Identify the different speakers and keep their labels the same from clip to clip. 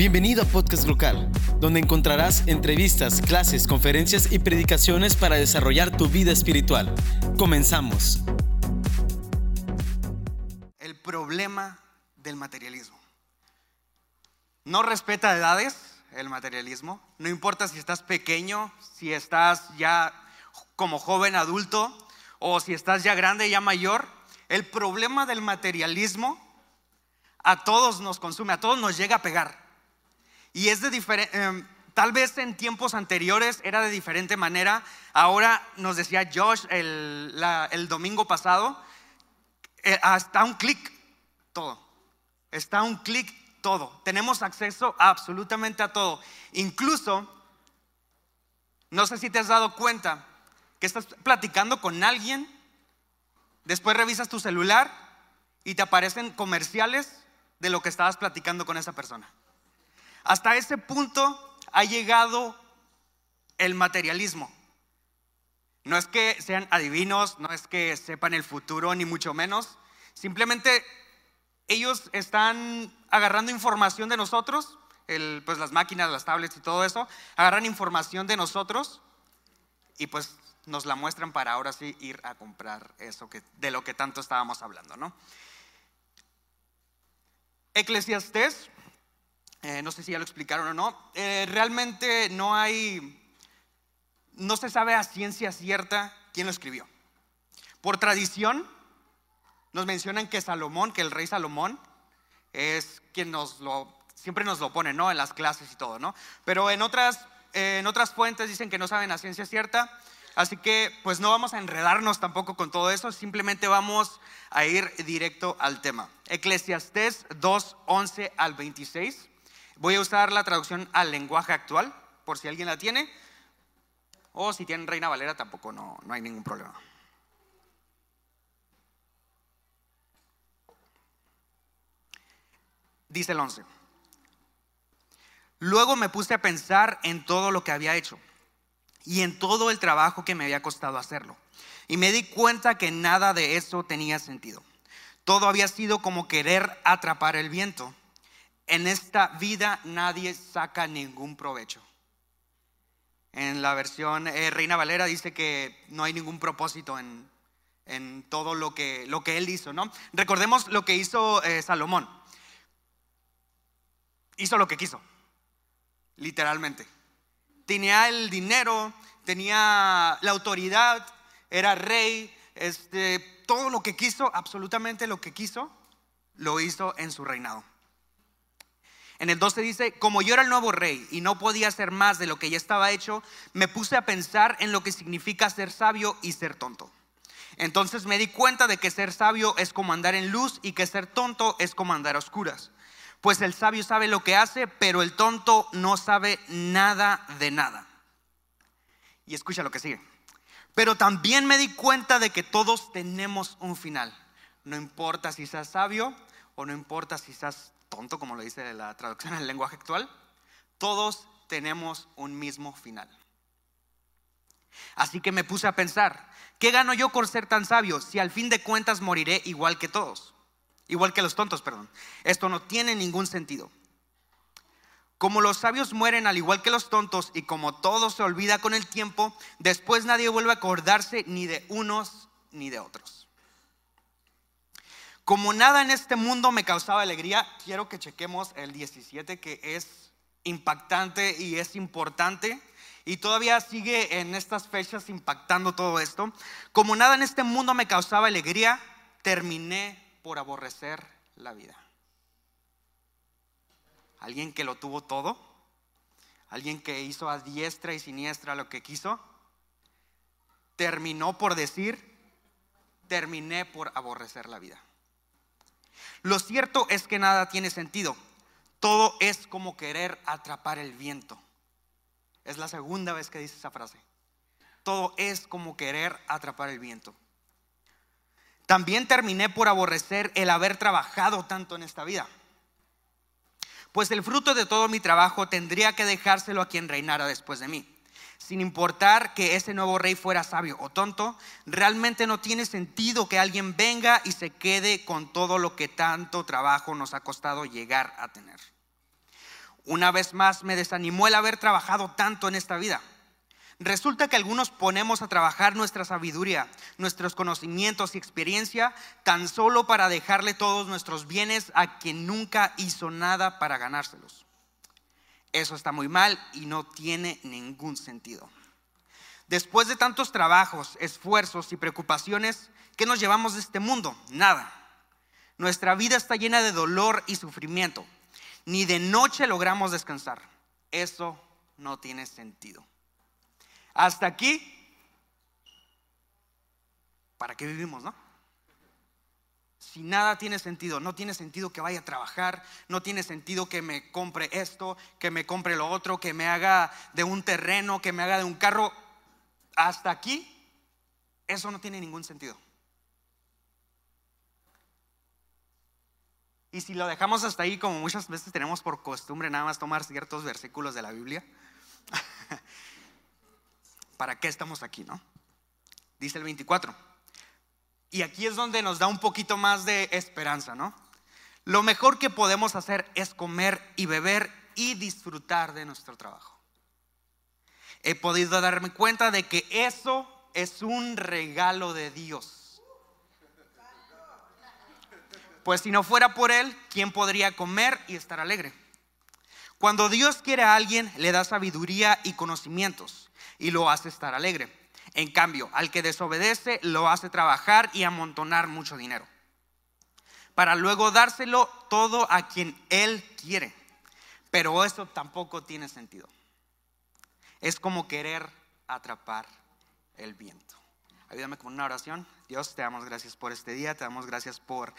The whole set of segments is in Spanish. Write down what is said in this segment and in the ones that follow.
Speaker 1: Bienvenido a Podcast Local, donde encontrarás entrevistas, clases, conferencias y predicaciones para desarrollar tu vida espiritual. Comenzamos.
Speaker 2: El problema del materialismo. No respeta edades el materialismo. No importa si estás pequeño, si estás ya como joven adulto o si estás ya grande, ya mayor. El problema del materialismo a todos nos consume, a todos nos llega a pegar. Y es de diferente, em, tal vez en tiempos anteriores era de diferente manera. Ahora nos decía Josh el, domingo pasado, eh, hasta un clic todo. Está un clic todo. Tenemos acceso absolutamente a todo. Incluso, no sé si te has dado cuenta que estás platicando con alguien, después revisas tu celular y te aparecen comerciales de lo que estabas platicando con esa persona. Hasta ese punto ha llegado el materialismo. No es que sean adivinos, no es que sepan el futuro, ni mucho menos. Simplemente ellos están agarrando información de nosotros, pues las máquinas, las tablets y todo eso, agarran información de nosotros y pues nos la muestran para ahora sí ir a comprar eso de lo que tanto estábamos hablando, ¿no? Eclesiastés, eh, no sé si ya lo explicaron o no, eh, realmente no hay, no se sabe a ciencia cierta quién lo escribió. Por tradición, nos mencionan que Salomón, que el rey Salomón, es quien nos lo, siempre nos lo pone, ¿no? En las clases y todo, ¿no? Pero en otras, en otras fuentes dicen que no saben a ciencia cierta. Así que pues no vamos a enredarnos tampoco con todo eso, simplemente vamos a ir directo al tema. Eclesiastés 2, 11 al 26. Voy a usar la traducción al lenguaje actual, por si alguien la tiene. O si tienen Reina Valera tampoco no, no hay ningún problema. Dice el 11. Luego me puse a pensar en todo lo que había hecho y en todo el trabajo que me había costado hacerlo. Y me di cuenta que nada de eso tenía sentido. Todo había sido como querer atrapar el viento. En esta vida nadie saca ningún provecho. En la versión eh, Reina Valera dice que no hay ningún propósito en, todo lo que, lo que él hizo, ¿no? Recordemos lo que hizo eh, Salomón hizo lo que quiso, literalmente. Tenía el dinero, tenía la autoridad, era rey, este, todo lo que quiso, absolutamente lo que quiso, lo hizo en su reinado. En el 12 dice, como yo era el nuevo rey y no podía hacer más de lo que ya estaba hecho, me puse a pensar en lo que significa ser sabio y ser tonto. Entonces me di cuenta de que ser sabio es como andar en luz y que ser tonto es como andar a oscuras. Pues el sabio sabe lo que hace, pero el tonto no sabe nada de nada. Y escucha lo que sigue. Pero también me di cuenta de que todos tenemos un final. No importa si seas sabio o no importa si seas tonto, como lo dice la traducción en el lenguaje actual, todos tenemos un mismo final. Así que me puse a pensar, ¿qué gano yo por ser tan sabio si al fin de cuentas moriré igual que todos? igual que los tontos, perdón. Esto no tiene ningún sentido. Como los sabios mueren al igual que los tontos y como todo se olvida con el tiempo, después nadie vuelve a acordarse ni de unos ni de otros. Como nada en este mundo me causaba alegría, quiero que chequemos el 17 que es impactante y es importante y todavía sigue en estas fechas impactando todo esto. Como nada en este mundo me causaba alegría, terminé por aborrecer la vida. Alguien que lo tuvo todo, alguien que hizo a diestra y siniestra lo que quiso, terminó por decir, terminé por aborrecer la vida. Lo cierto es que nada tiene sentido. Todo es como querer atrapar el viento. Es la segunda vez que dice esa frase. Todo es como querer atrapar el viento. También terminé por aborrecer el haber trabajado tanto en esta vida. Pues el fruto de todo mi trabajo tendría que dejárselo a quien reinara después de mí. Sin importar que ese nuevo rey fuera sabio o tonto, realmente no tiene sentido que alguien venga y se quede con todo lo que tanto trabajo nos ha costado llegar a tener. Una vez más me desanimó el haber trabajado tanto en esta vida. Resulta que algunos ponemos a trabajar nuestra sabiduría, nuestros conocimientos y experiencia tan solo para dejarle todos nuestros bienes a quien nunca hizo nada para ganárselos. Eso está muy mal y no tiene ningún sentido. Después de tantos trabajos, esfuerzos y preocupaciones, ¿qué nos llevamos de este mundo? Nada. Nuestra vida está llena de dolor y sufrimiento. Ni de noche logramos descansar. Eso no tiene sentido. Hasta aquí, ¿para qué vivimos, no? Si nada tiene sentido, no tiene sentido que vaya a trabajar, no tiene sentido que me compre esto, que me compre lo otro, que me haga de un terreno, que me haga de un carro hasta aquí, eso no tiene ningún sentido. Y si lo dejamos hasta ahí, como muchas veces tenemos por costumbre nada más tomar ciertos versículos de la Biblia, ¿para qué estamos aquí, no? Dice el 24. Y aquí es donde nos da un poquito más de esperanza, ¿no? Lo mejor que podemos hacer es comer y beber y disfrutar de nuestro trabajo he podido darme cuenta de que eso es un regalo de Dios. Pues si no fuera por Él, ¿quién podría comer y estar alegre? Cuando Dios quiere a alguien, le da sabiduría y conocimientos y lo hace estar alegre. En cambio, al que desobedece, lo hace trabajar y amontonar mucho dinero. Para luego dárselo todo a quien Él quiere. Pero eso tampoco tiene sentido es como querer atrapar el viento. Ayúdame con una oración. Dios, te damos gracias por este día, te damos gracias por,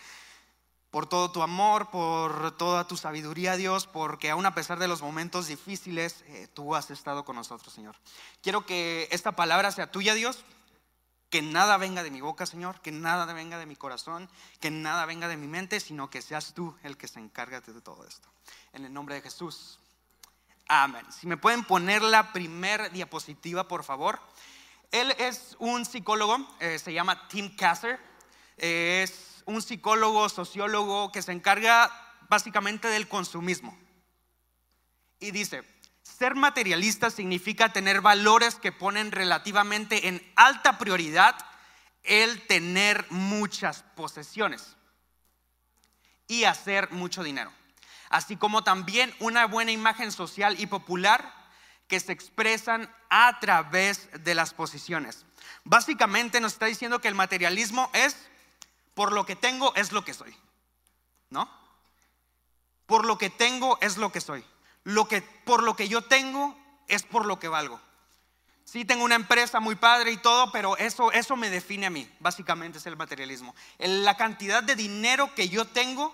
Speaker 2: por todo tu amor, por toda tu sabiduría, Dios, porque aún a pesar de los momentos difíciles, eh, tú has estado con nosotros, Señor. Quiero que esta palabra sea tuya, Dios, que nada venga de mi boca, Señor, que nada venga de mi corazón, que nada venga de mi mente, sino que seas tú el que se encarga de todo esto. En el nombre de Jesús. Amén. Si me pueden poner la primera diapositiva, por favor. Él es un psicólogo, eh, se llama Tim Kasser. es un psicólogo, sociólogo que se encarga básicamente del consumismo. Y dice, ser materialista significa tener valores que ponen relativamente en alta prioridad el tener muchas posesiones y hacer mucho dinero así como también una buena imagen social y popular que se expresan a través de las posiciones. Básicamente nos está diciendo que el materialismo es por lo que tengo es lo que soy. ¿No? Por lo que tengo es lo que soy. Lo que por lo que yo tengo es por lo que valgo. Sí tengo una empresa muy padre y todo, pero eso eso me define a mí. Básicamente es el materialismo. La cantidad de dinero que yo tengo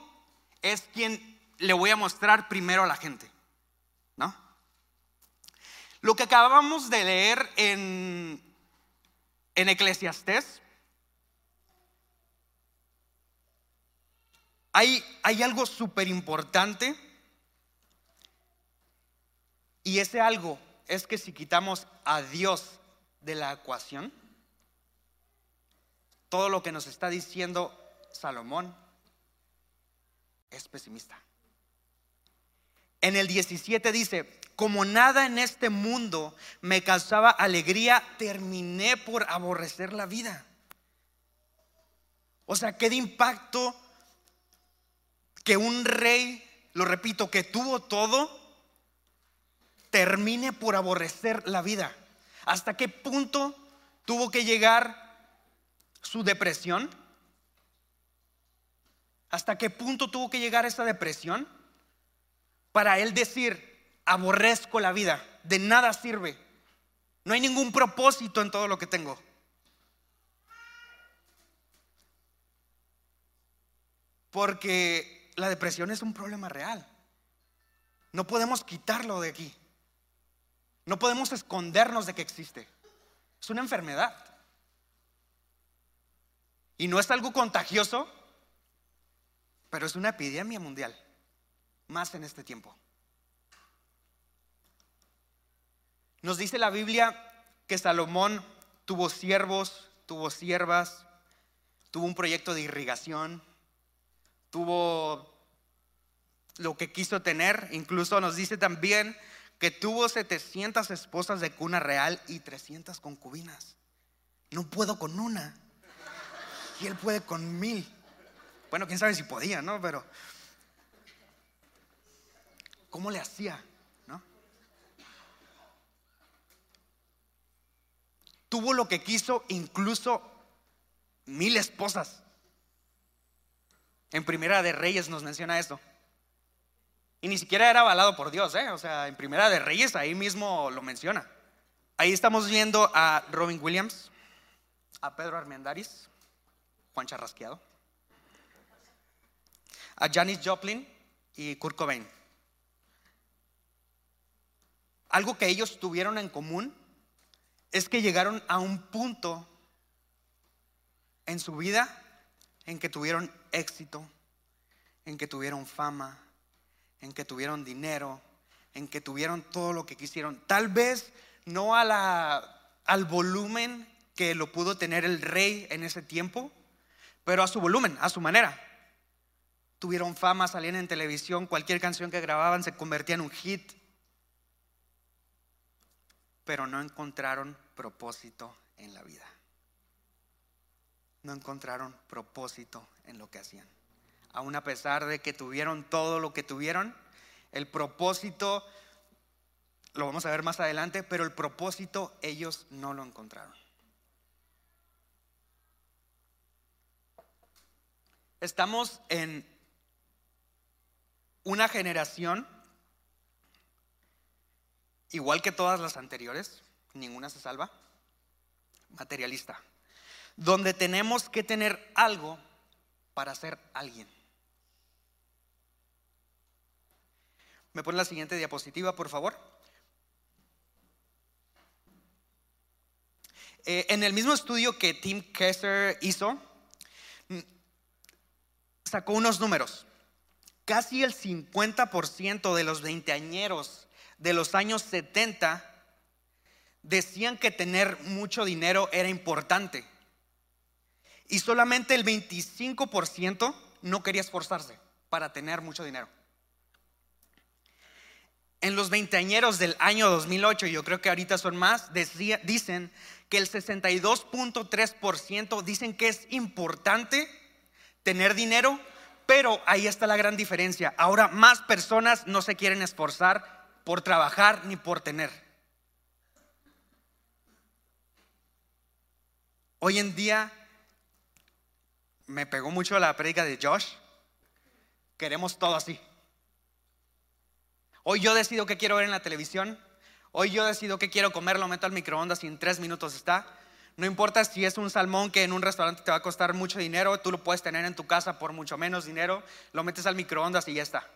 Speaker 2: es quien le voy a mostrar primero a la gente. ¿No? Lo que acabamos de leer en, en Eclesiastés, hay, algo súper importante y ese algo es que si quitamos a Dios de la ecuación, todo lo que nos está diciendo Salomón es pesimista. En el 17 dice, como nada en este mundo me causaba alegría, terminé por aborrecer la vida. O sea, qué de impacto que un rey, lo repito, que tuvo todo, termine por aborrecer la vida. ¿Hasta qué punto tuvo que llegar su depresión? ¿Hasta qué punto tuvo que llegar esa depresión? para él decir, aborrezco la vida, de nada sirve. No hay ningún propósito en todo lo que tengo. Porque la depresión es un problema real. No podemos quitarlo de aquí. No podemos escondernos de que existe. Es una enfermedad. Y no es algo contagioso, pero es una epidemia mundial más en este tiempo. Nos dice la Biblia que Salomón tuvo siervos, tuvo siervas, tuvo un proyecto de irrigación, tuvo lo que quiso tener. Incluso nos dice también que tuvo 700 esposas de cuna real y 300 concubinas. No puedo con una. Y él puede con mil. Bueno, quién sabe si podía, ¿no? Pero ¿cómo le hacía? ¿No? Tuvo lo que quiso, incluso mil esposas. En Primera de Reyes nos menciona esto. Y ni siquiera era avalado por Dios, ¿eh? O sea, en Primera de Reyes ahí mismo lo menciona. Ahí estamos viendo a Robin Williams, a Pedro Armendáriz, Juan Charrasqueado, a Janis Joplin y Kurt Cobain. Algo que ellos tuvieron en común es que llegaron a un punto en su vida en que tuvieron éxito, en que tuvieron fama, en que tuvieron dinero, en que tuvieron todo lo que quisieron. Tal vez no al volumen que lo pudo tener el rey en ese tiempo, pero a su volumen, a su manera. Tuvieron fama, salían en televisión, cualquier canción que grababan se convertía en un hit, pero no encontraron propósito en la vida. No encontraron propósito en lo que hacían aún a pesar de que tuvieron todo lo que tuvieron, el propósito, lo vamos a ver más adelante, pero el propósito ellos no lo encontraron. Estamos en una generación, igual que todas las anteriores, ninguna se salva, materialista, donde tenemos que tener algo para ser alguien. ¿Me pone la siguiente diapositiva, por favor? Eh, en el mismo estudio que Tim Kessler hizo, mm, sacó unos números. Casi el 50% de los veinteañeros de los años 70 decían que tener mucho dinero era importante. Y solamente el 25% no quería esforzarse para tener mucho dinero. En los veinteañeros del año 2008, yo creo que ahorita son más, dicen que el 62.3% dicen que es importante tener dinero, pero ahí está la gran diferencia. Ahora más personas no se quieren esforzar por trabajar ni por tener. Hoy en día me pegó mucho la prédica de Josh. Queremos todo así. Hoy yo decido qué quiero ver en la televisión. Hoy yo decido qué quiero comer, lo meto al microondas y en tres minutos está. No importa si es un salmón que en un restaurante te va a costar mucho dinero, tú lo puedes tener en tu casa por mucho menos dinero, lo metes al microondas y ya está.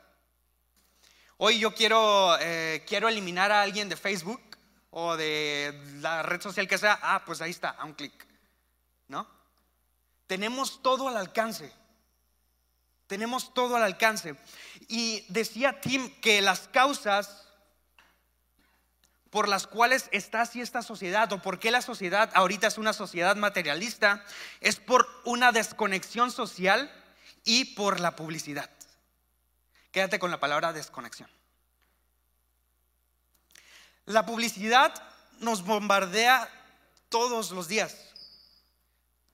Speaker 2: Hoy yo quiero, eh, quiero eliminar a alguien de Facebook o de la red social que sea. Ah, pues ahí está, a un clic. ¿No? Tenemos todo al alcance. Tenemos todo al alcance. Y decía Tim que las causas por las cuales está así esta sociedad o por qué la sociedad ahorita es una sociedad materialista es por una desconexión social y por la publicidad. Quédate con la palabra desconexión. La publicidad nos bombardea todos los días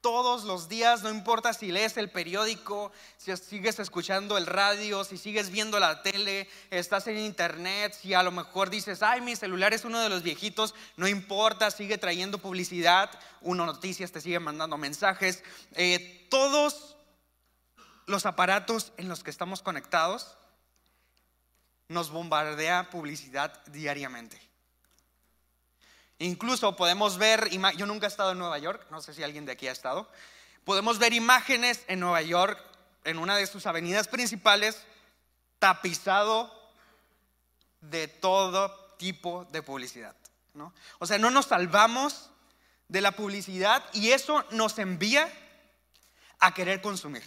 Speaker 2: todos los días, no importa si lees el periódico, si sigues escuchando el radio, si sigues viendo la tele, estás en internet, si a lo mejor dices, ay, mi celular es uno de los viejitos, no importa, sigue trayendo publicidad, uno noticias te sigue mandando mensajes, eh, todos los aparatos en los que estamos conectados nos bombardea publicidad diariamente. Incluso podemos ver, yo nunca he estado en Nueva York, no sé si alguien de aquí ha estado, podemos ver imágenes en Nueva York, en una de sus avenidas principales, tapizado de todo tipo de publicidad. ¿no? O sea, no nos salvamos de la publicidad y eso nos envía a querer consumir.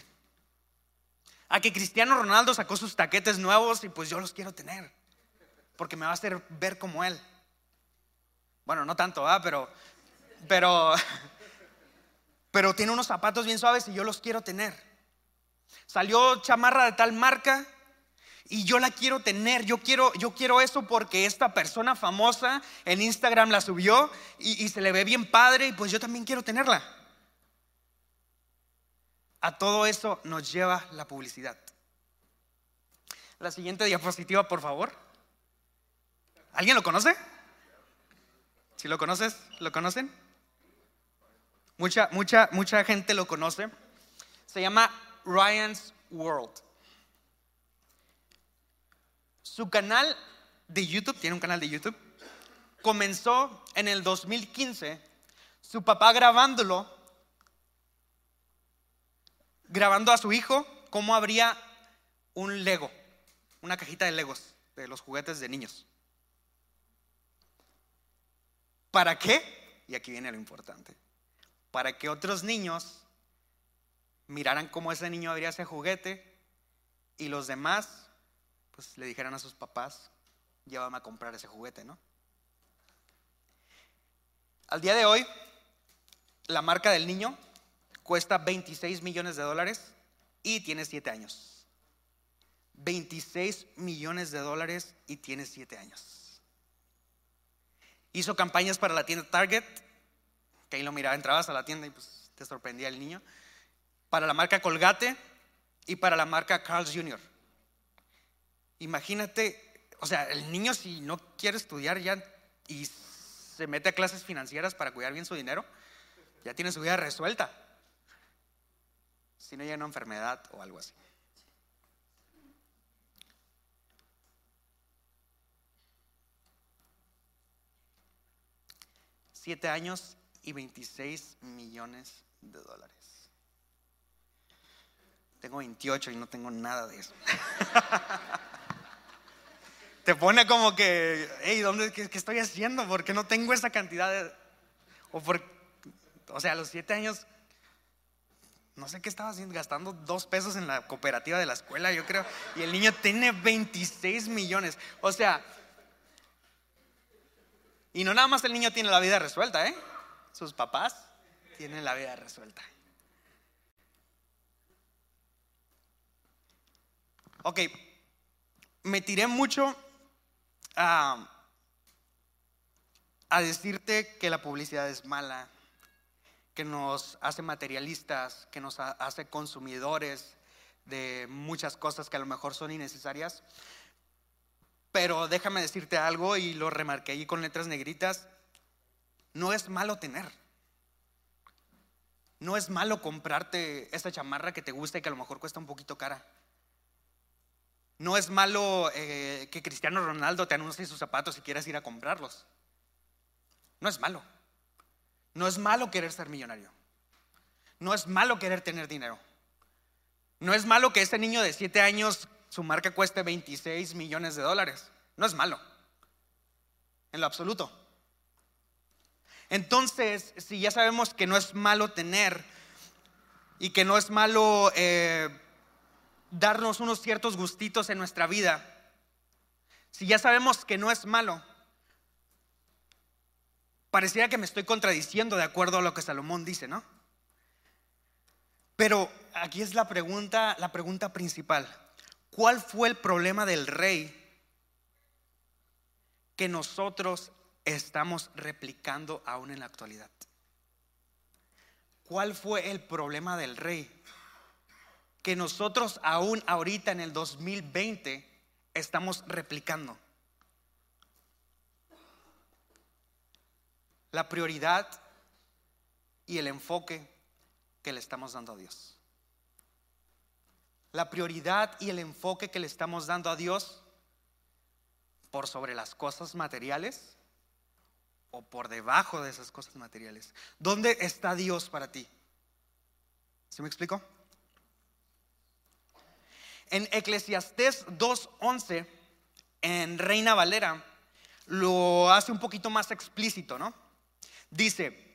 Speaker 2: A que Cristiano Ronaldo sacó sus taquetes nuevos y pues yo los quiero tener, porque me va a hacer ver como él. Bueno, no tanto. Pero, pero, pero tiene unos zapatos bien suaves y yo los quiero tener. Salió chamarra de tal marca y yo la quiero tener, yo quiero, yo quiero eso porque esta persona famosa en Instagram la subió y, y se le ve bien padre y pues yo también quiero tenerla. A todo eso nos lleva la publicidad. La siguiente diapositiva, por favor. ¿Alguien lo conoce? Si lo conoces, ¿lo conocen? Mucha, mucha, mucha gente lo conoce. Se llama Ryan's World. Su canal de YouTube, tiene un canal de YouTube, comenzó en el 2015, su papá grabándolo, grabando a su hijo cómo abría un Lego, una cajita de Legos, de los juguetes de niños. ¿Para qué? Y aquí viene lo importante. Para que otros niños miraran cómo ese niño abría ese juguete y los demás pues le dijeran a sus papás, llévame a comprar ese juguete, ¿no? Al día de hoy, la marca del niño cuesta 26 millones de dólares y tiene 7 años. 26 millones de dólares y tiene 7 años. Hizo campañas para la tienda Target, que ahí lo miraba, entrabas a la tienda y pues te sorprendía el niño. Para la marca Colgate y para la marca Carl's Jr. Imagínate, o sea, el niño si no quiere estudiar ya y se mete a clases financieras para cuidar bien su dinero, ya tiene su vida resuelta. Si no llega una enfermedad o algo así. Siete años y 26 millones de dólares. Tengo 28 y no tengo nada de eso. Te pone como que, hey, ¿dónde, qué, estoy haciendo? ¿Por qué no tengo esa cantidad de... O, por, o sea, a los siete años, no sé qué estaba haciendo, gastando dos pesos en la cooperativa de la escuela, yo creo. Y el niño tiene 26 millones. O sea, y no nada más el niño tiene la vida resuelta, ¿eh? Sus papás tienen la vida resuelta. Ok, me tiré mucho a, decirte que la publicidad es mala, que nos hace materialistas, que nos hace consumidores de muchas cosas que a lo mejor son innecesarias. Pero déjame decirte algo y lo remarqué ahí con letras negritas. No es malo tener. No es malo comprarte esta chamarra que te gusta y que a lo mejor cuesta un poquito cara. No es malo eh, que Cristiano Ronaldo te anuncie sus zapatos y quieras ir a comprarlos. No es malo. No es malo querer ser millonario. No es malo querer tener dinero. No es malo que este niño de 7 años su marca cueste 26 millones de dólares. No es malo. En lo absoluto. Entonces, si ya sabemos que no es malo tener y que no es malo eh, darnos unos ciertos gustitos en nuestra vida, si ya sabemos que no es malo, pareciera que me estoy contradiciendo de acuerdo a lo que Salomón dice, ¿no? Pero aquí es la pregunta, la pregunta principal. ¿Cuál fue el problema del rey que nosotros estamos replicando aún en la actualidad? ¿Cuál fue el problema del rey que nosotros aún ahorita en el 2020 estamos replicando. La prioridad y el enfoque que le estamos dando a Dios. La prioridad y el enfoque que le estamos dando a Dios por sobre las cosas materiales o por debajo de esas cosas materiales. ¿Dónde está Dios para ti? ¿Se me explicó? En Eclesiastés 2.11, en Reina Valera, lo hace un poquito más explícito, ¿no? Dice,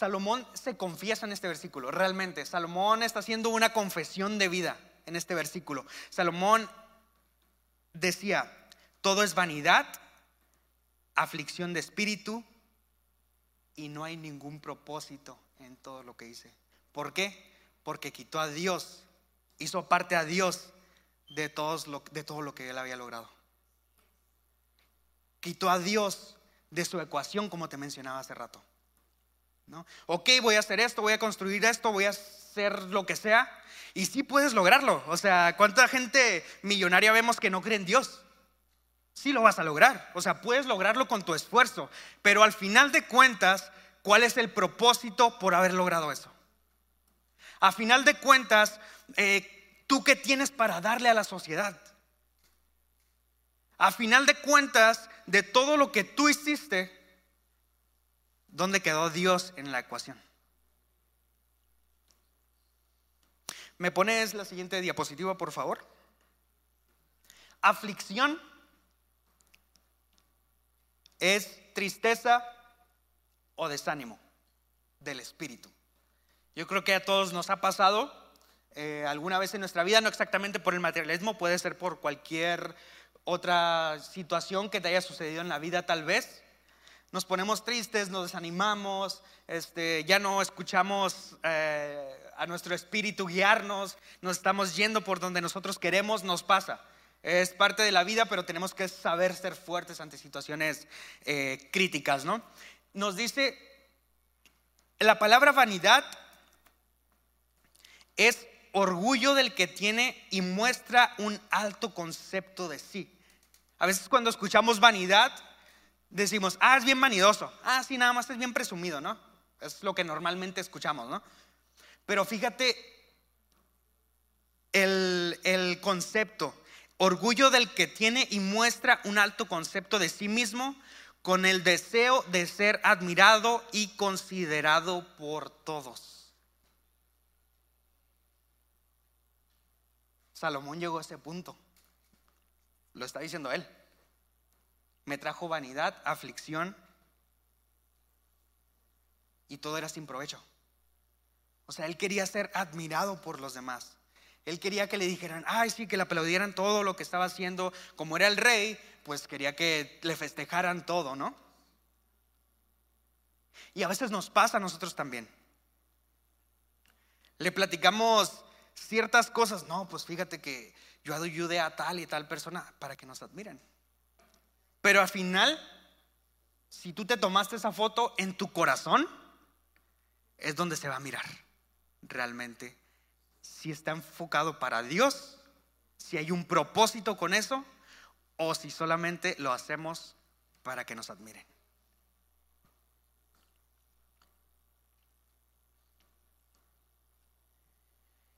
Speaker 2: Salomón se confiesa en este versículo, realmente, Salomón está haciendo una confesión de vida en este versículo. Salomón decía, todo es vanidad, aflicción de espíritu y no hay ningún propósito en todo lo que dice. ¿Por qué? porque quitó a Dios hizo parte a Dios de, lo, de todo lo que él había logrado. Quitó a Dios de su ecuación, como te mencionaba hace rato. ¿No? Ok, voy a hacer esto, voy a construir esto, voy a hacer lo que sea. Y sí puedes lograrlo. O sea, ¿cuánta gente millonaria vemos que no cree en Dios? Sí lo vas a lograr. O sea, puedes lograrlo con tu esfuerzo. Pero al final de cuentas, ¿cuál es el propósito por haber logrado eso? A final de cuentas, eh, ¿tú qué tienes para darle a la sociedad? A final de cuentas, de todo lo que tú hiciste, ¿dónde quedó Dios en la ecuación? ¿Me pones la siguiente diapositiva, por favor? Aflicción es tristeza o desánimo del espíritu. Yo creo que a todos nos ha pasado eh, alguna vez en nuestra vida, no exactamente por el materialismo, puede ser por cualquier otra situación que te haya sucedido en la vida tal vez. Nos ponemos tristes, nos desanimamos, este, ya no escuchamos eh, a nuestro espíritu guiarnos, nos estamos yendo por donde nosotros queremos, nos pasa. Es parte de la vida, pero tenemos que saber ser fuertes ante situaciones eh, críticas, ¿no? Nos dice, la palabra vanidad es orgullo del que tiene y muestra un alto concepto de sí. A veces cuando escuchamos vanidad, decimos, ah, es bien vanidoso. Ah, sí, nada más es bien presumido, ¿no? Es lo que normalmente escuchamos, ¿no? Pero fíjate el, el concepto, orgullo del que tiene y muestra un alto concepto de sí mismo con el deseo de ser admirado y considerado por todos. Salomón llegó a ese punto. Lo está diciendo él. Me trajo vanidad, aflicción y todo era sin provecho. O sea, él quería ser admirado por los demás. Él quería que le dijeran, ay, sí, que le aplaudieran todo lo que estaba haciendo. Como era el rey, pues quería que le festejaran todo, ¿no? Y a veces nos pasa a nosotros también. Le platicamos ciertas cosas. No, pues fíjate que yo ayudé a tal y tal persona para que nos admiren. Pero al final, si tú te tomaste esa foto en tu corazón, es donde se va a mirar realmente si está enfocado para Dios, si hay un propósito con eso, o si solamente lo hacemos para que nos admiren.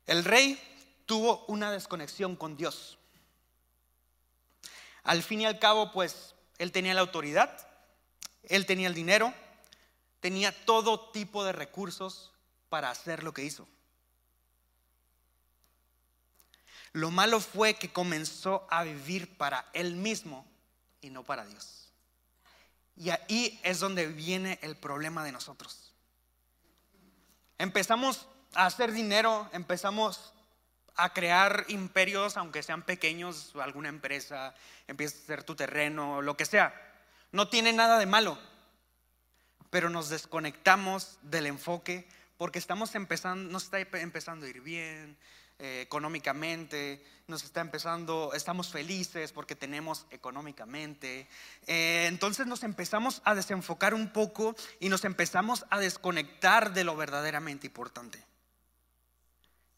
Speaker 2: El rey tuvo una desconexión con Dios. Al fin y al cabo, pues, él tenía la autoridad, él tenía el dinero, tenía todo tipo de recursos para hacer lo que hizo. Lo malo fue que comenzó a vivir para él mismo y no para Dios. Y ahí es donde viene el problema de nosotros. Empezamos a hacer dinero, empezamos a crear imperios, aunque sean pequeños, alguna empresa, empieza a ser tu terreno, lo que sea. No tiene nada de malo, pero nos desconectamos del enfoque porque estamos empezando, nos está empezando a ir bien, eh, económicamente, nos está empezando, estamos felices porque tenemos económicamente. Eh, entonces nos empezamos a desenfocar un poco y nos empezamos a desconectar de lo verdaderamente importante.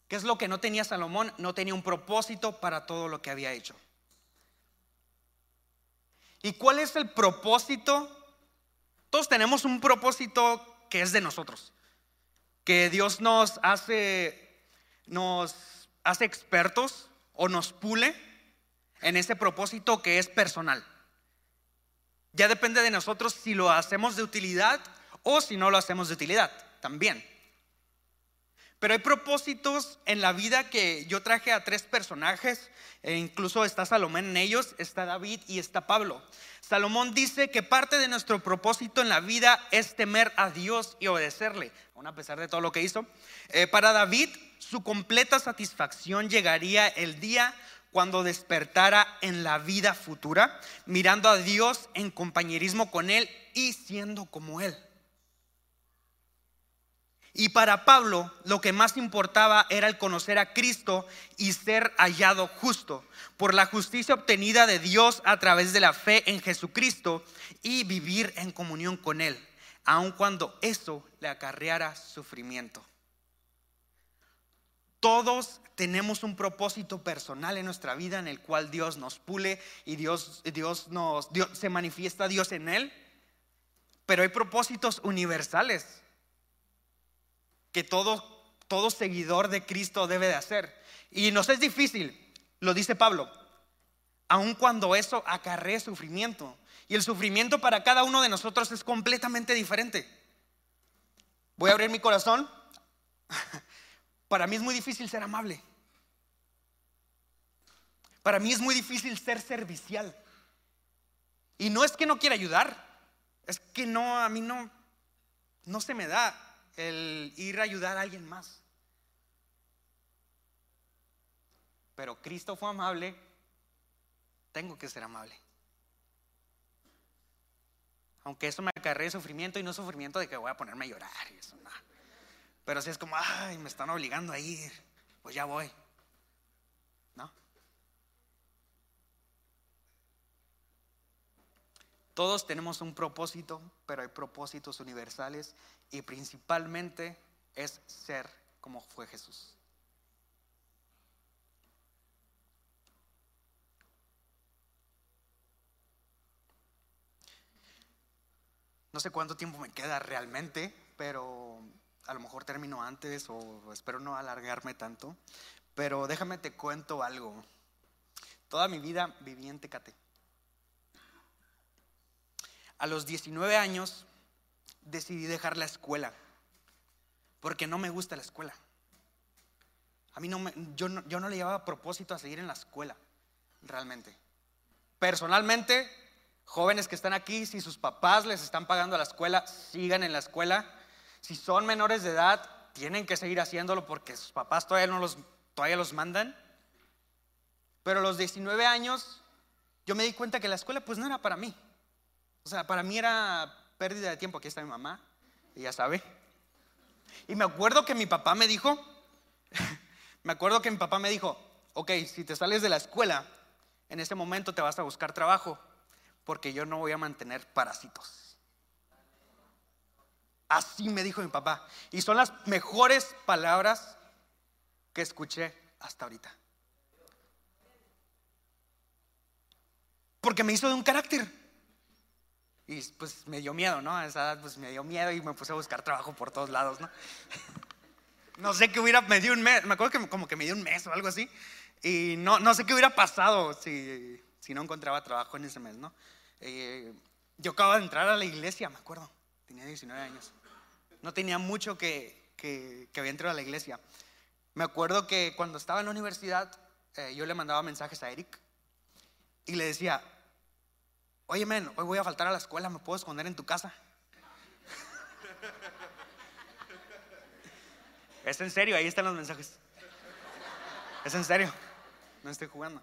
Speaker 2: ¿Qué es lo que no tenía Salomón? No tenía un propósito para todo lo que había hecho. ¿Y cuál es el propósito? Todos tenemos un propósito que es de nosotros, que Dios nos hace, nos hace expertos o nos pule en ese propósito que es personal. Ya depende de nosotros si lo hacemos de utilidad o si no lo hacemos de utilidad también. Pero hay propósitos en la vida que yo traje a tres personajes, e incluso está Salomón en ellos, está David y está Pablo. Salomón dice que parte de nuestro propósito en la vida es temer a Dios y obedecerle, aun a pesar de todo lo que hizo. Eh, para David, su completa satisfacción llegaría el día cuando despertara en la vida futura, mirando a Dios en compañerismo con Él y siendo como Él. Y para Pablo lo que más importaba era el conocer a Cristo y ser hallado justo por la justicia obtenida de Dios a través de la fe en Jesucristo y vivir en comunión con Él, aun cuando eso le acarreara sufrimiento. Todos tenemos un propósito personal en nuestra vida en el cual Dios nos pule y Dios, Dios nos se manifiesta Dios en él. Pero hay propósitos universales que todo, todo seguidor de Cristo debe de hacer. Y nos es difícil, lo dice Pablo, aun cuando eso acarree sufrimiento. Y el sufrimiento para cada uno de nosotros es completamente diferente. Voy a abrir mi corazón. Para mí es muy difícil ser amable. Para mí es muy difícil ser servicial. Y no es que no quiera ayudar, es que no, a mí no, no se me da el ir a ayudar a alguien más. Pero Cristo fue amable, tengo que ser amable. Aunque eso me acarree sufrimiento y no sufrimiento de que voy a ponerme a llorar y eso, no. Pero si es como, ay, me están obligando a ir, pues ya voy. ¿No? Todos tenemos un propósito, pero hay propósitos universales y principalmente es ser como fue Jesús. No sé cuánto tiempo me queda realmente, pero a lo mejor termino antes o espero no alargarme tanto. Pero déjame te cuento algo. Toda mi vida viví en Tecate. A los 19 años decidí dejar la escuela porque no me gusta la escuela. A mí no me, yo, no, yo no le llevaba propósito a seguir en la escuela, realmente. Personalmente, jóvenes que están aquí, si sus papás les están pagando la escuela, sigan en la escuela. Si son menores de edad, tienen que seguir haciéndolo porque sus papás todavía, no los, todavía los mandan. Pero a los 19 años, yo me di cuenta que la escuela pues no era para mí. O sea, para mí era pérdida de tiempo. Aquí está mi mamá, ella sabe. Y me acuerdo que mi papá me dijo, me acuerdo que mi papá me dijo, ok, si te sales de la escuela, en ese momento te vas a buscar trabajo, porque yo no voy a mantener parásitos. Así me dijo mi papá. Y son las mejores palabras que escuché hasta ahorita. Porque me hizo de un carácter. Y pues me dio miedo, ¿no? A esa edad pues me dio miedo y me puse a buscar trabajo por todos lados, ¿no? No sé qué hubiera, me dio un mes, me acuerdo que como que me dio un mes o algo así. Y no, no sé qué hubiera pasado si, si no encontraba trabajo en ese mes, ¿no? Eh, yo acababa de entrar a la iglesia, me acuerdo, tenía 19 años. No tenía mucho que, que, había entrado a la iglesia. Me acuerdo que cuando estaba en la universidad, eh, yo le mandaba mensajes a Eric y le decía, Oye, men, hoy voy a faltar a la escuela, ¿me puedo esconder en tu casa? Es en serio, ahí están los mensajes. Es en serio, no estoy jugando.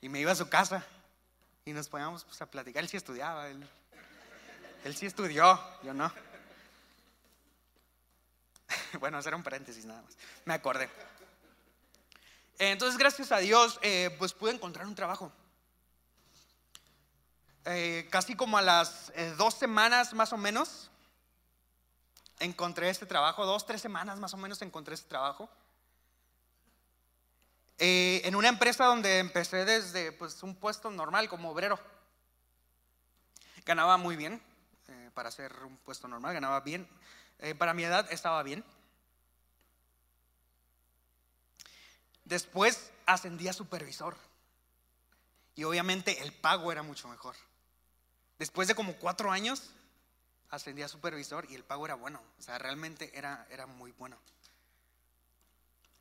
Speaker 2: Y me iba a su casa y nos poníamos pues, a platicar. Él sí estudiaba, él, él sí estudió, yo no. Bueno, hacer un paréntesis nada más. Me acordé. Entonces, gracias a Dios, eh, pues pude encontrar un trabajo. Eh, casi como a las eh, dos semanas más o menos, encontré este trabajo, dos, tres semanas más o menos encontré este trabajo. Eh, en una empresa donde empecé desde pues, un puesto normal como obrero. Ganaba muy bien, para ser un puesto normal, ganaba bien. para mi edad estaba bien. Después ascendí a supervisor. Y obviamente el pago era mucho mejor. Después de como cuatro años, ascendí a supervisor y el pago era bueno. O sea, realmente era, era muy bueno.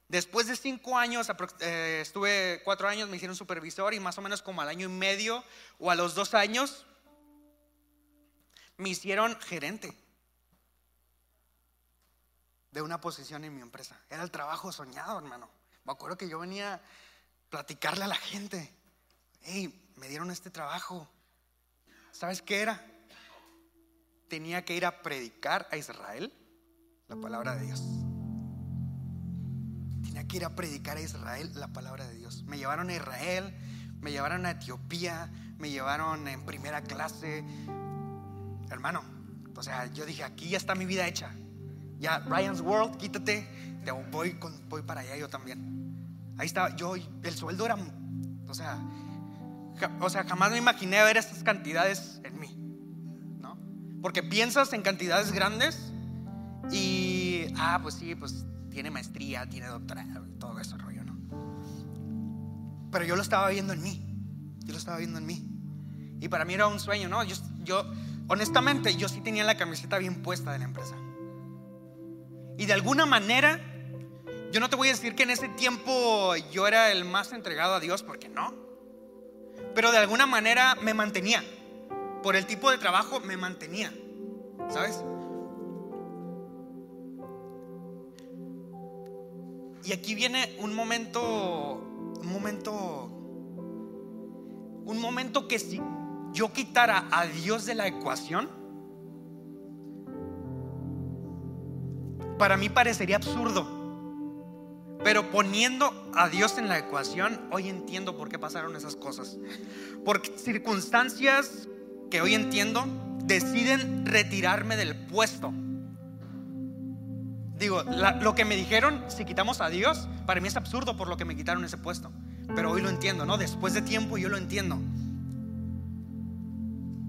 Speaker 2: Después de cinco años, eh, estuve cuatro años, me hicieron supervisor y más o menos como al año y medio o a los dos años, me hicieron gerente de una posición en mi empresa. Era el trabajo soñado, hermano. Me acuerdo que yo venía a platicarle a la gente, hey, me dieron este trabajo, ¿Sabes qué era? Tenía que ir a predicar a Israel la palabra de Dios. Tenía que ir a predicar a Israel la palabra de Dios. Me llevaron a Israel, me llevaron a Etiopía, me llevaron en primera clase. Hermano, o sea, yo dije, aquí ya está mi vida hecha. Ya, Ryan's World, quítate, te voy, voy para allá yo también. Ahí estaba, yo, el sueldo era, o sea, o sea, jamás me imaginé ver estas cantidades en mí, ¿no? Porque piensas en cantidades grandes y, ah, pues sí, pues tiene maestría, tiene doctorado, todo eso rollo, ¿no? Pero yo lo estaba viendo en mí, yo lo estaba viendo en mí. Y para mí era un sueño, ¿no? Yo, yo honestamente, yo sí tenía la camiseta bien puesta de la empresa. Y de alguna manera, yo no te voy a decir que en ese tiempo yo era el más entregado a Dios, porque no. Pero de alguna manera me mantenía. Por el tipo de trabajo me mantenía. ¿Sabes? Y aquí viene un momento, un momento, un momento que si yo quitara a Dios de la ecuación, para mí parecería absurdo. Pero poniendo a Dios en la ecuación, hoy entiendo por qué pasaron esas cosas. Por circunstancias que hoy entiendo, deciden retirarme del puesto. Digo, lo que me dijeron, si quitamos a Dios, para mí es absurdo por lo que me quitaron ese puesto. Pero hoy lo entiendo, ¿no? Después de tiempo yo lo entiendo.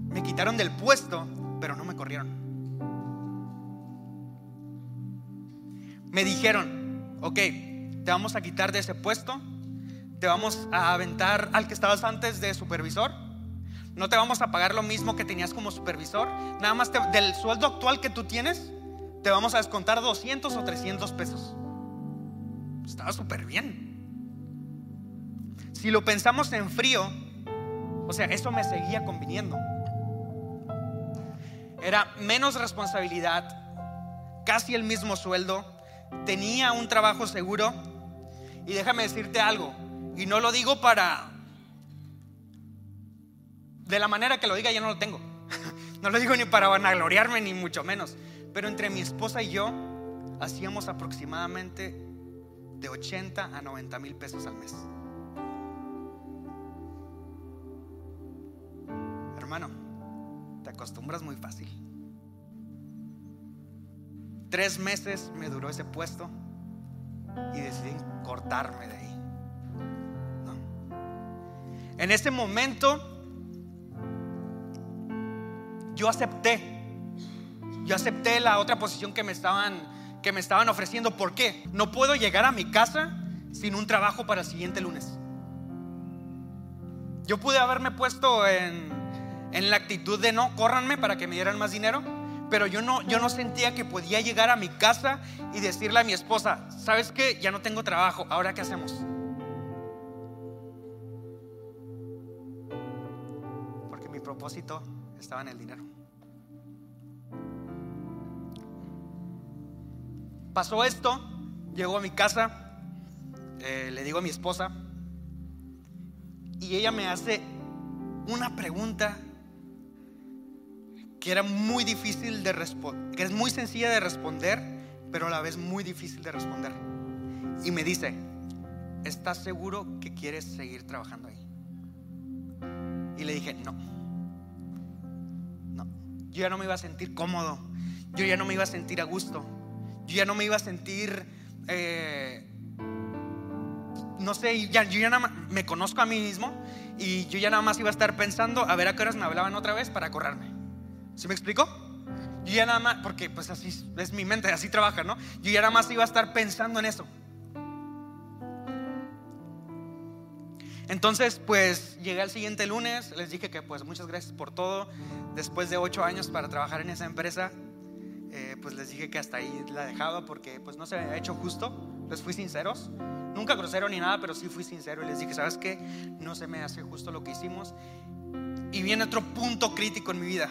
Speaker 2: Me quitaron del puesto, pero no me corrieron. Me dijeron, ok, te vamos a quitar de ese puesto, te vamos a aventar al que estabas antes de supervisor, no te vamos a pagar lo mismo que tenías como supervisor, nada más del sueldo actual que tú tienes, te vamos a descontar 200 o 300 pesos. Estaba súper bien. Si lo pensamos en frío, o sea, eso me seguía conviniendo. Era menos responsabilidad, casi el mismo sueldo, tenía un trabajo seguro. Y déjame decirte algo, y no lo digo para... De la manera que lo diga, ya no lo tengo. No lo digo ni para vanagloriarme, ni mucho menos. Pero entre mi esposa y yo hacíamos aproximadamente de 80 a 90 mil pesos al mes. Hermano, te acostumbras muy fácil. Tres meses me duró ese puesto y decidí cortarme de ahí. En ese momento yo acepté yo acepté la otra posición que me estaban, que me estaban ofreciendo. ¿Por qué? No puedo llegar a mi casa sin un trabajo para el siguiente lunes. Yo pude haberme puesto en, en la actitud de no, córranme para que me dieran más dinero. Pero yo no, yo no sentía que podía llegar a mi casa y decirle a mi esposa, ¿sabes qué? Ya no tengo trabajo, ¿ahora qué hacemos? Porque mi propósito estaba en el dinero. pasó esto, llegó a mi casa, eh, le digo a mi esposa, y ella me hace una pregunta que era muy difícil de responder, que es muy sencilla de responder, pero a la vez muy difícil de responder. Y me dice, ¿estás seguro que quieres seguir trabajando ahí? Y le dije, no, no, yo ya no me iba a sentir cómodo, yo ya no me iba a sentir a gusto yo ya no me iba a sentir, eh, no sé, ya, yo ya nada más me conozco a mí mismo y yo ya nada más iba a estar pensando a ver a qué horas me hablaban otra vez para correrme. ¿Sí me explico? Yo ya nada más, porque pues así es mi mente, así trabaja, ¿no? Yo ya nada más iba a estar pensando en eso. Entonces, pues llegué al siguiente lunes, les dije que pues muchas gracias por todo. Después de ocho años para trabajar en esa empresa, eh, pues les dije que hasta ahí la dejaba porque pues no se había hecho justo, les fui sinceros, nunca grosero ni nada, pero sí fui sincero y les dije, ¿sabes qué? No se me hace justo lo que hicimos. Y viene otro punto crítico en mi vida,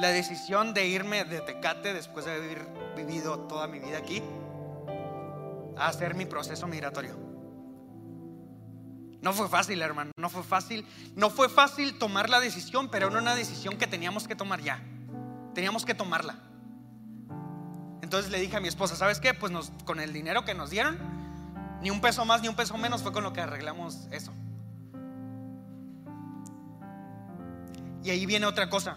Speaker 2: la decisión de irme de Tecate después de haber vivido toda mi vida aquí a hacer mi proceso migratorio. No fue fácil, hermano, no fue fácil. No fue fácil tomar la decisión, pero era una decisión que teníamos que tomar ya. Teníamos que tomarla. Entonces le dije a mi esposa, ¿sabes qué? Pues con el dinero que nos dieron, ni un peso más ni un peso menos fue con lo que arreglamos eso. Y ahí viene otra cosa.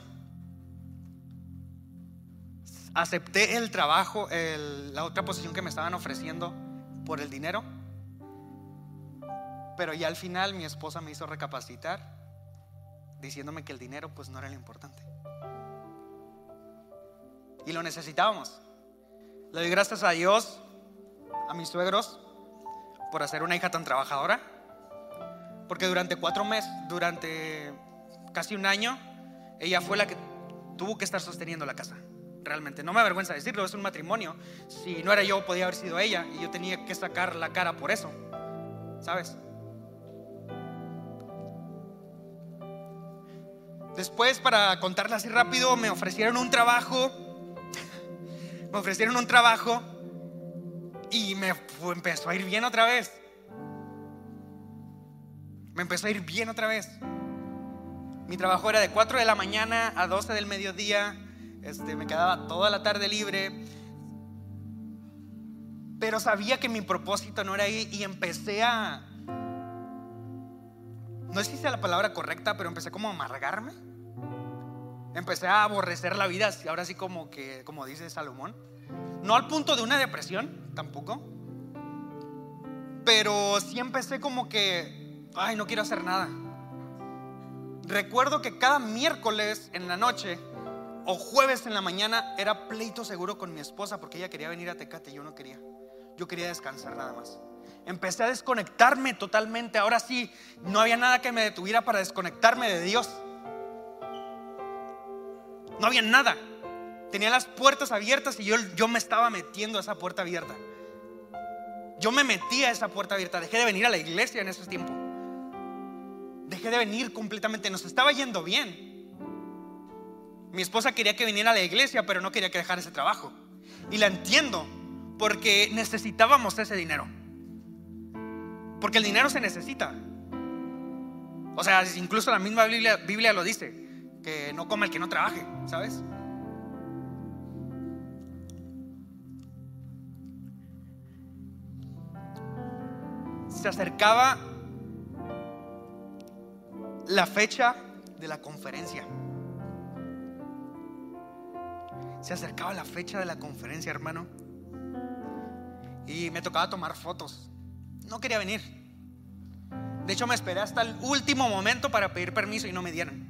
Speaker 2: Acepté el trabajo, la otra posición que me estaban ofreciendo por el dinero. Pero ya al final mi esposa me hizo recapacitar diciéndome que el dinero pues no era lo importante. Y lo necesitábamos. Le doy gracias a Dios, a mis suegros, por hacer una hija tan trabajadora. Porque durante cuatro meses, durante casi un año, ella fue la que tuvo que estar sosteniendo la casa. Realmente, no me avergüenza decirlo, es un matrimonio. Si no era yo, podía haber sido ella y yo tenía que sacar la cara por eso. ¿Sabes? Después, para contarla así rápido, me ofrecieron un trabajo. me ofrecieron un trabajo y me empezó a ir bien otra vez. Me empezó a ir bien otra vez. Mi trabajo era de 4 de la mañana a 12 del mediodía. Este, me quedaba toda la tarde libre. Pero sabía que mi propósito no era ahí y empecé a, no sé si sea la palabra correcta, pero empecé como a amargarme. Empecé a aborrecer la vida, ahora sí como que, como dice Salomón. No al punto de una depresión, tampoco. Pero sí empecé como que, ay, no quiero hacer nada. Recuerdo que cada miércoles en la noche o jueves en la mañana era pleito seguro con mi esposa porque ella quería venir a Tecate y yo no quería. Yo quería descansar nada más. Empecé a desconectarme totalmente. Ahora sí, no había nada que me detuviera para desconectarme de Dios. No había nada. Tenía las puertas abiertas y yo, yo me estaba metiendo a esa puerta abierta. Yo me metí a esa puerta abierta. Dejé de venir a la iglesia en ese tiempo. Dejé de venir completamente. Nos estaba yendo bien. Mi esposa quería que viniera a la iglesia, pero no quería que dejara ese trabajo. Y la entiendo, porque necesitábamos ese dinero. Porque el dinero se necesita. O sea, incluso la misma Biblia, lo dice, que no coma el que no trabaje, ¿sabes? Se acercaba la fecha de la conferencia. Se acercaba la fecha de la conferencia, hermano. Y me tocaba tomar fotos no quería venir. De hecho, me esperé hasta el último momento para pedir permiso y no me dieron.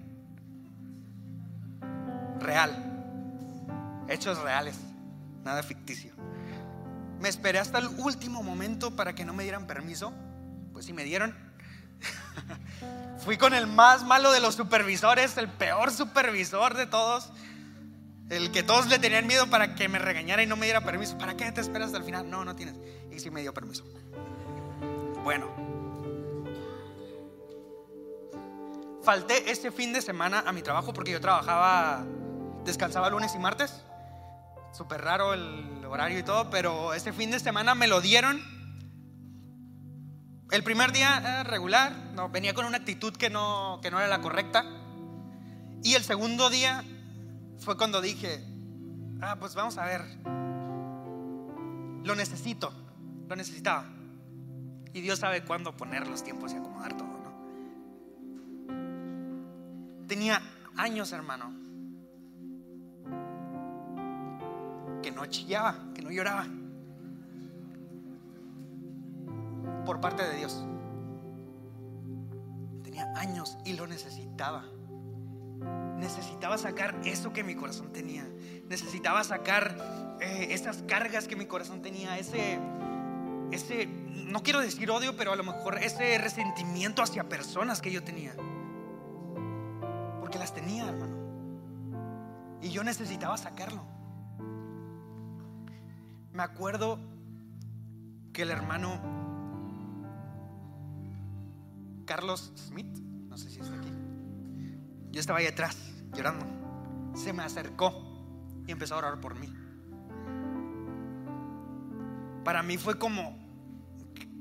Speaker 2: Real. Hechos reales. Nada ficticio. Me esperé hasta el último momento para que no me dieran permiso. Pues sí me dieron. Fui con el más malo de los supervisores, el peor supervisor de todos. El que todos le tenían miedo para que me regañara y no me diera permiso. ¿Para qué te esperas hasta el final? No, no tienes. Y sí me dio permiso. Bueno, falté este fin de semana a mi trabajo porque yo trabajaba, descansaba lunes y martes. Súper raro el horario y todo, pero este fin de semana me lo dieron. El primer día regular, no, venía con una actitud que no, que no era la correcta. Y el segundo día fue cuando dije, ah, pues vamos a ver, lo necesito, lo necesitaba. Y Dios sabe cuándo poner los tiempos y acomodar todo, ¿no? Tenía años, hermano, que no chillaba, que no lloraba. Por parte de Dios. Tenía años y lo necesitaba. Necesitaba sacar eso que mi corazón tenía. Necesitaba sacar eh, esas cargas que mi corazón tenía. Ese, ese, no quiero decir odio, pero a lo mejor ese resentimiento hacia personas que yo tenía. Porque las tenía, hermano. Y yo necesitaba sacarlo. Me acuerdo que el hermano Carlos Smith, no sé si está aquí, yo estaba ahí atrás llorando. Se me acercó y empezó a orar por mí. Para mí fue como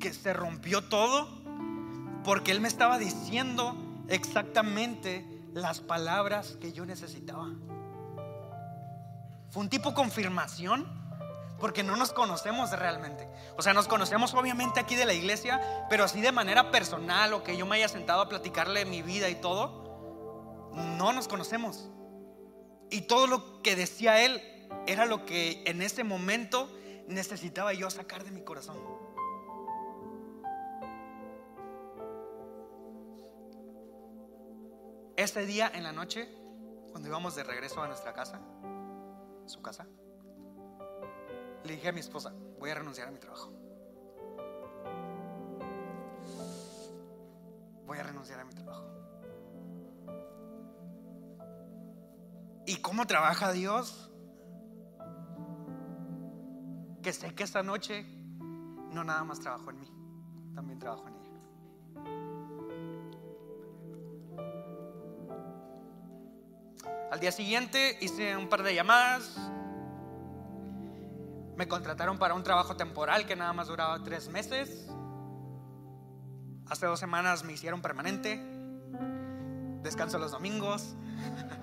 Speaker 2: que se rompió todo porque Él me estaba diciendo exactamente las palabras que yo necesitaba. Fue un tipo confirmación porque no nos conocemos realmente. O sea, nos conocemos obviamente aquí de la iglesia, pero así de manera personal o que yo me haya sentado a platicarle mi vida y todo, no nos conocemos. Y todo lo que decía él era lo que en ese momento necesitaba yo sacar de mi corazón. Ese día en la noche, cuando íbamos de regreso a nuestra casa, su casa, le dije a mi esposa, voy a renunciar a mi trabajo. Voy a renunciar a mi trabajo. Cómo trabaja Dios? Que sé que esta noche no nada más trabajo en mí, también trabajo en ella. Al día siguiente hice un par de llamadas. Me contrataron para un trabajo temporal que nada más duraba tres meses. Hace dos semanas me hicieron permanente. Descanso los domingos.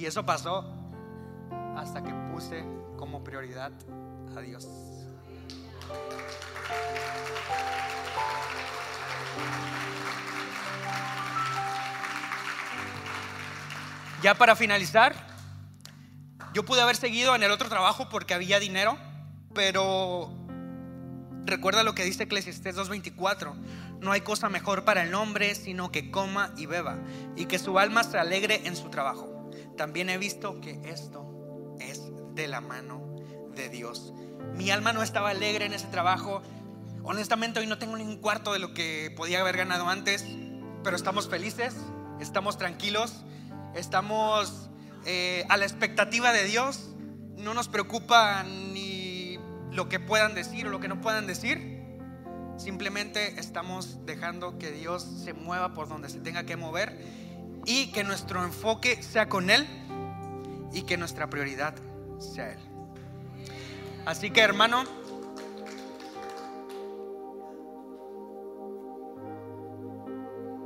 Speaker 2: y eso pasó hasta que puse como prioridad a Dios. Ya para finalizar, yo pude haber seguido en el otro trabajo porque había dinero, pero recuerda lo que dice Eclesiastes 2.24, no hay cosa mejor para el hombre sino que coma y beba y que su alma se alegre en su trabajo. También he visto que esto es de la mano de Dios. Mi alma no estaba alegre en ese trabajo. Honestamente hoy no tengo ni un cuarto de lo que podía haber ganado antes, pero estamos felices, estamos tranquilos estamos eh, a la expectativa de Dios, no nos preocupa ni lo que puedan decir o lo que no puedan decir, simplemente estamos dejando que Dios se mueva por donde se tenga que mover y que nuestro enfoque sea con Él y que nuestra prioridad sea Él. Así que hermano,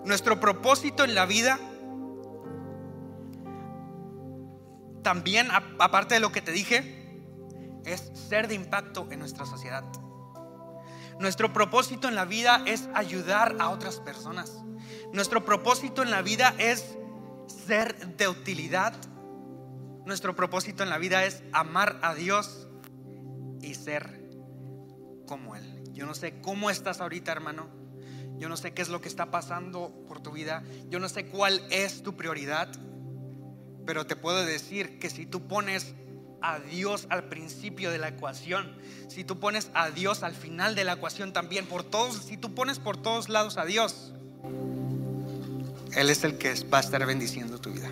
Speaker 2: nuestro propósito en la vida también, aparte de lo que te dije, es ser de impacto en nuestra sociedad. Nuestro propósito en la vida es ayudar a otras personas. Nuestro propósito en la vida es ser de utilidad. Nuestro propósito en la vida es amar a Dios y ser como Él. Yo no sé cómo estás ahorita, hermano. Yo no sé qué es lo que está pasando por tu vida. Yo no sé cuál es tu prioridad. Pero te puedo decir que si tú pones a Dios al principio de la ecuación, si tú pones a Dios al final de la ecuación también, por todos, si tú pones por todos lados a Dios, Él es el que va a estar bendiciendo tu vida.